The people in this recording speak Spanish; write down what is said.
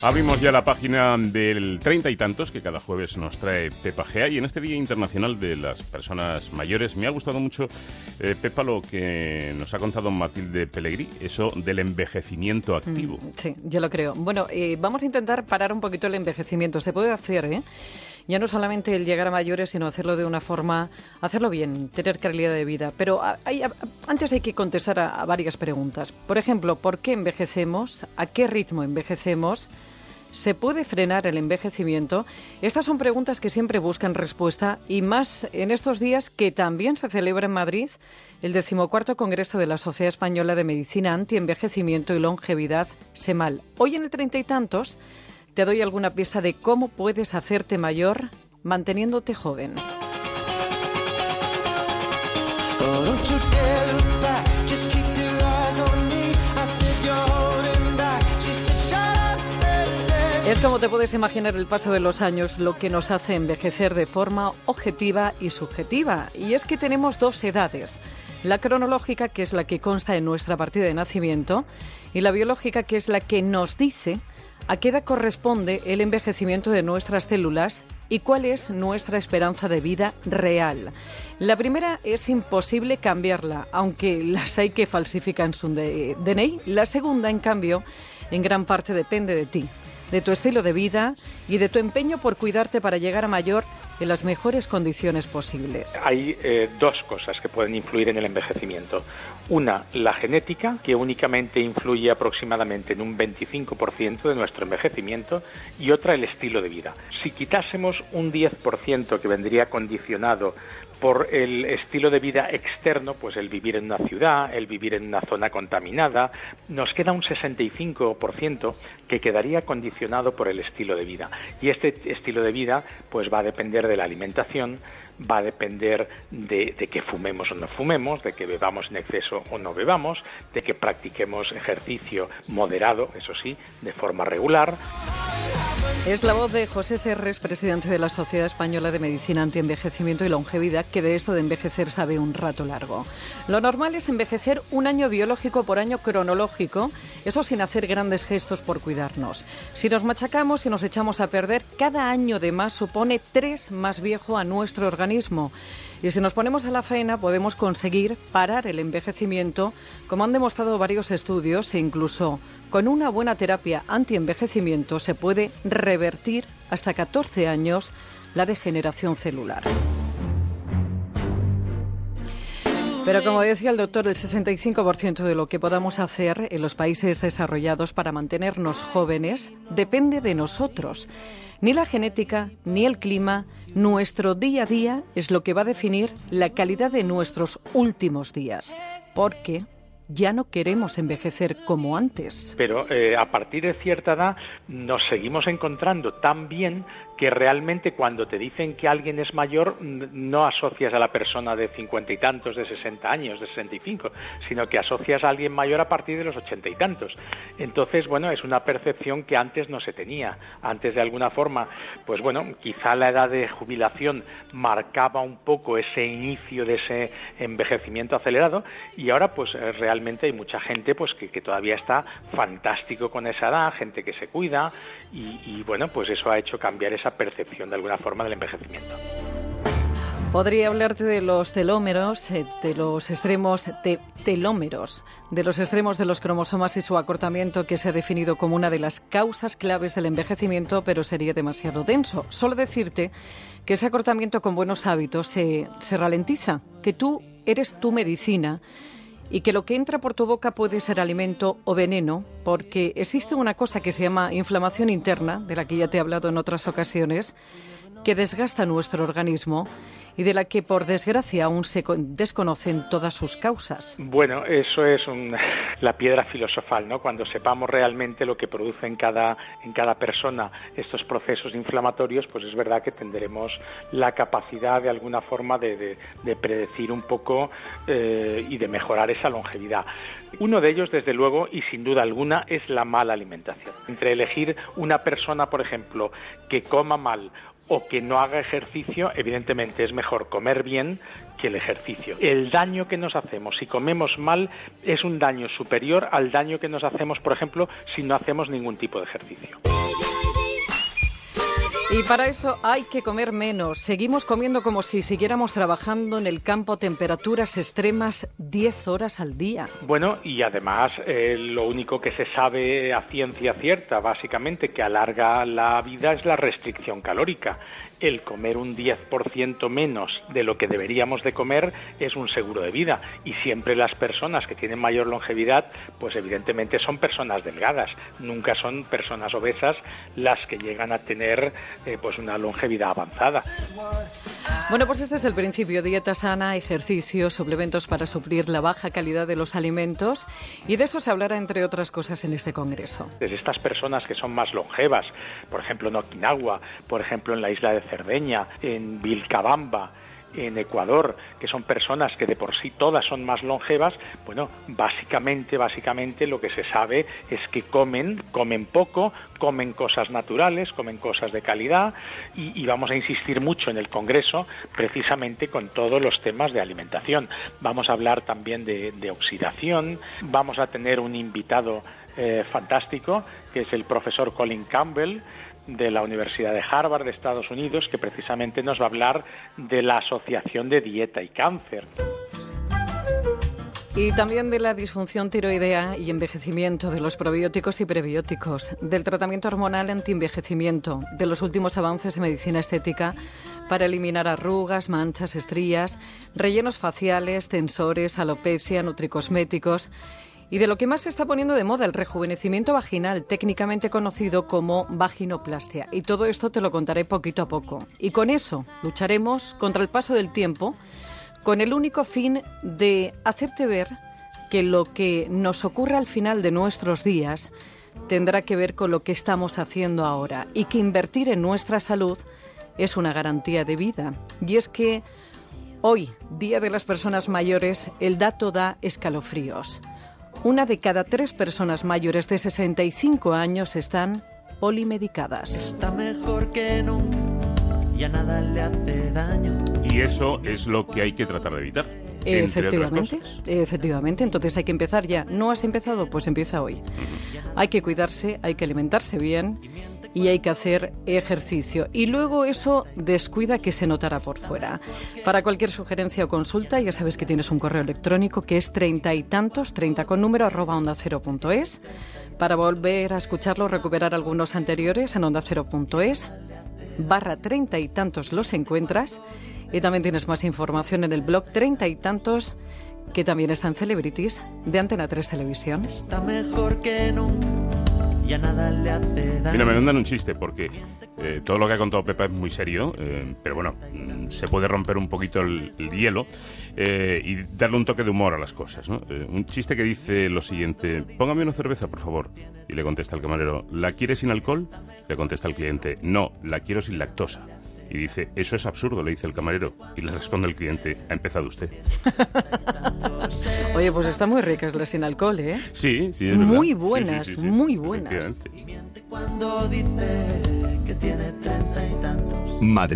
Abrimos ya la página del treinta y tantos que cada jueves nos trae Pepa Gea y en este Día Internacional de las Personas Mayores me ha gustado mucho, eh, Pepa, lo que nos ha contado Matilde Pellegrí, eso del envejecimiento activo. Mm, sí, yo lo creo. Bueno, eh, vamos a intentar parar un poquito el envejecimiento. Se puede hacer, ¿eh? Ya no solamente el llegar a mayores, sino hacerlo de una forma, hacerlo bien, tener calidad de vida. Pero antes hay que contestar a varias preguntas. Por ejemplo, ¿por qué envejecemos? ¿A qué ritmo envejecemos? ¿Se puede frenar el envejecimiento? Estas son preguntas que siempre buscan respuesta y más en estos días que también se celebra en Madrid el decimocuarto Congreso de la Sociedad Española de Medicina Anti-Envejecimiento y Longevidad, SEMAL. Hoy en el treinta y tantos te doy alguna pista de cómo puedes hacerte mayor manteniéndote joven. Es como te puedes imaginar el paso de los años lo que nos hace envejecer de forma objetiva y subjetiva. Y es que tenemos dos edades. La cronológica, que es la que consta en nuestra partida de nacimiento, y la biológica, que es la que nos dice ¿A qué edad corresponde el envejecimiento de nuestras células y cuál es nuestra esperanza de vida real? La primera es imposible cambiarla, aunque las hay que falsifican su DNI. La segunda, en cambio, en gran parte depende de ti, de tu estilo de vida y de tu empeño por cuidarte para llegar a mayor en las mejores condiciones posibles. Hay eh, dos cosas que pueden influir en el envejecimiento. Una, la genética, que únicamente influye aproximadamente en un 25% de nuestro envejecimiento, y otra, el estilo de vida. Si quitásemos un 10% que vendría condicionado por el estilo de vida externo, pues el vivir en una ciudad, el vivir en una zona contaminada, nos queda un 65% que quedaría condicionado por el estilo de vida. Y este estilo de vida pues va a depender de la alimentación, va a depender de, de, que fumemos o no fumemos, de que bebamos en exceso o no bebamos, de que practiquemos ejercicio moderado, eso sí, de forma regular. Es la voz de José Serres, presidente de la Sociedad Española de Medicina Antienvejecimiento y Longevidad, que de esto de envejecer sabe un rato largo. Lo normal es envejecer un año biológico por año cronológico, eso sin hacer grandes gestos por cuidarnos. Si nos machacamos y nos echamos a perder, cada año de más supone tres más viejo a nuestro organismo. Y si nos ponemos a la faena, podemos conseguir parar el envejecimiento, como han demostrado varios estudios, e incluso con una buena terapia antienvejecimiento se puede revertir hasta 14 años la degeneración celular. Pero como decía el doctor, el 65% de lo que podamos hacer en los países desarrollados para mantenernos jóvenes depende de nosotros. Ni la genética, ni el clima, nuestro día a día es lo que va a definir la calidad de nuestros últimos días. Porque ya no queremos envejecer como antes. Pero eh, a partir de cierta edad nos seguimos encontrando tan bien que realmente cuando te dicen que alguien es mayor no asocias a la persona de cincuenta y tantos, de sesenta años, de sesenta y cinco, sino que asocias a alguien mayor a partir de los ochenta y tantos. Entonces, bueno, es una percepción que antes no se tenía. Antes, de alguna forma, pues bueno, quizá la edad de jubilación marcaba un poco ese inicio de ese envejecimiento acelerado y ahora, pues eh, realmente hay mucha gente pues que, todavía está fantástico con esa edad, gente que se cuida y, bueno, pues eso ha hecho cambiar esa percepción de alguna forma del envejecimiento. Podría hablarte de los telómeros, eh, de los extremos de telómeros, de los extremos de los cromosomas y su acortamiento que se ha definido como una de las causas claves del envejecimiento, pero sería demasiado denso. Solo decirte que ese acortamiento con buenos hábitos se, se ralentiza, que tú eres tu medicina y que lo que entra por tu boca puede ser alimento o veneno, porque existe una cosa que se llama inflamación interna, de la que ya te he hablado en otras ocasiones, que desgasta nuestro organismo y de la que, por desgracia, aún se desconocen todas sus causas. Bueno, eso es la piedra filosofal, ¿no? Cuando sepamos realmente lo que produce en cada, en cada persona estos procesos inflamatorios, pues es verdad que tendremos la capacidad de alguna forma de, predecir un poco eh, y de mejorar esa longevidad. Uno de ellos, desde luego, y sin duda alguna, es la mala alimentación. Entre elegir una persona, por ejemplo, que coma mal o que no haga ejercicio, evidentemente es mejor comer bien que el ejercicio. El daño que nos hacemos si comemos mal es un daño superior al daño que nos hacemos, por ejemplo, si no hacemos ningún tipo de ejercicio. Y para eso hay que comer menos. Seguimos comiendo como si siguiéramos trabajando en el campo a temperaturas extremas 10 horas al día. Bueno, y además eh, lo único que se sabe a ciencia cierta, básicamente, que alarga la vida es la restricción calórica el comer un 10% menos de lo que deberíamos de comer es un seguro de vida. Y siempre las personas que tienen mayor longevidad pues evidentemente son personas delgadas. Nunca son personas obesas las que llegan a tener eh, pues una longevidad avanzada bueno pues este es el principio. Dieta sana ejercicio suplementos para suplir la baja calidad de los alimentos. Y de eso se hablará entre otras cosas en este congreso. De estas personas que son más longevas por ejemplo en Okinawa por ejemplo en la isla de Cerdeña, en Vilcabamba, en Ecuador, que son personas que de por sí todas son más longevas, bueno, básicamente, básicamente lo que se sabe es que comen, comen poco, comen cosas naturales, comen cosas de calidad y, vamos a insistir mucho en el Congreso precisamente con todos los temas de alimentación. Vamos a hablar también de, oxidación, vamos a tener un invitado eh, fantástico que es el profesor Colin Campbell, de la Universidad de Harvard de Estados Unidos, que precisamente nos va a hablar de la asociación de dieta y cáncer. Y también de la disfunción tiroidea y envejecimiento, de los probióticos y prebióticos, del tratamiento hormonal antienvejecimiento, de los últimos avances en medicina estética para eliminar arrugas, manchas, estrías, rellenos faciales, tensores, alopecia, nutricosméticos y de lo que más se está poniendo de moda, el rejuvenecimiento vaginal, técnicamente conocido como vaginoplastia. Y todo esto te lo contaré poquito a poco. Y con eso lucharemos contra el paso del tiempo, con el único fin de hacerte ver que lo que nos ocurre al final de nuestros días tendrá que ver con lo que estamos haciendo ahora y que invertir en nuestra salud es una garantía de vida. Y es que hoy, Día de las Personas Mayores, el dato da escalofríos. Una de cada tres personas mayores de 65 años están polimedicadas. Está mejor que nunca, ya nada le hace daño. Y eso es lo que hay que tratar de evitar. Efectivamente, efectivamente. Entonces hay que empezar ya. ¿No has empezado? Pues empieza hoy. Hay que cuidarse, hay que alimentarse bien y hay que hacer ejercicio. Y luego eso descuida que se notará por fuera. Para cualquier sugerencia o consulta, ya sabes que tienes un correo electrónico que es treinta y tantos, treinta con número, arroba onda cero punto es. Para volver a escucharlo, recuperar algunos anteriores en onda cero punto es. Barra treinta y tantos los encuentras. Y también tienes más información en el blog treinta y tantos que también están Celebrities de Antena 3 Televisión. Está mejor que nunca nada le hace Mira, me mandan un chiste porque eh, todo lo que ha contado Pepa es muy serio, eh, pero bueno, mm, se puede romper un poquito el, hielo eh, y darle un toque de humor a las cosas. ¿no? un chiste que dice lo siguiente, póngame una cerveza, por favor. Y le contesta el camarero, ¿la quiere sin alcohol? Le contesta el cliente, no, la quiero sin lactosa. Y dice, eso es absurdo, le dice el camarero. Y le responde el cliente, ha empezado usted. Oye, pues está muy ricas las sin alcohol, ¿eh? Sí, sí, Muy buenas, muy buenas. Cuando dice que tiene treinta y tantos. Madrid.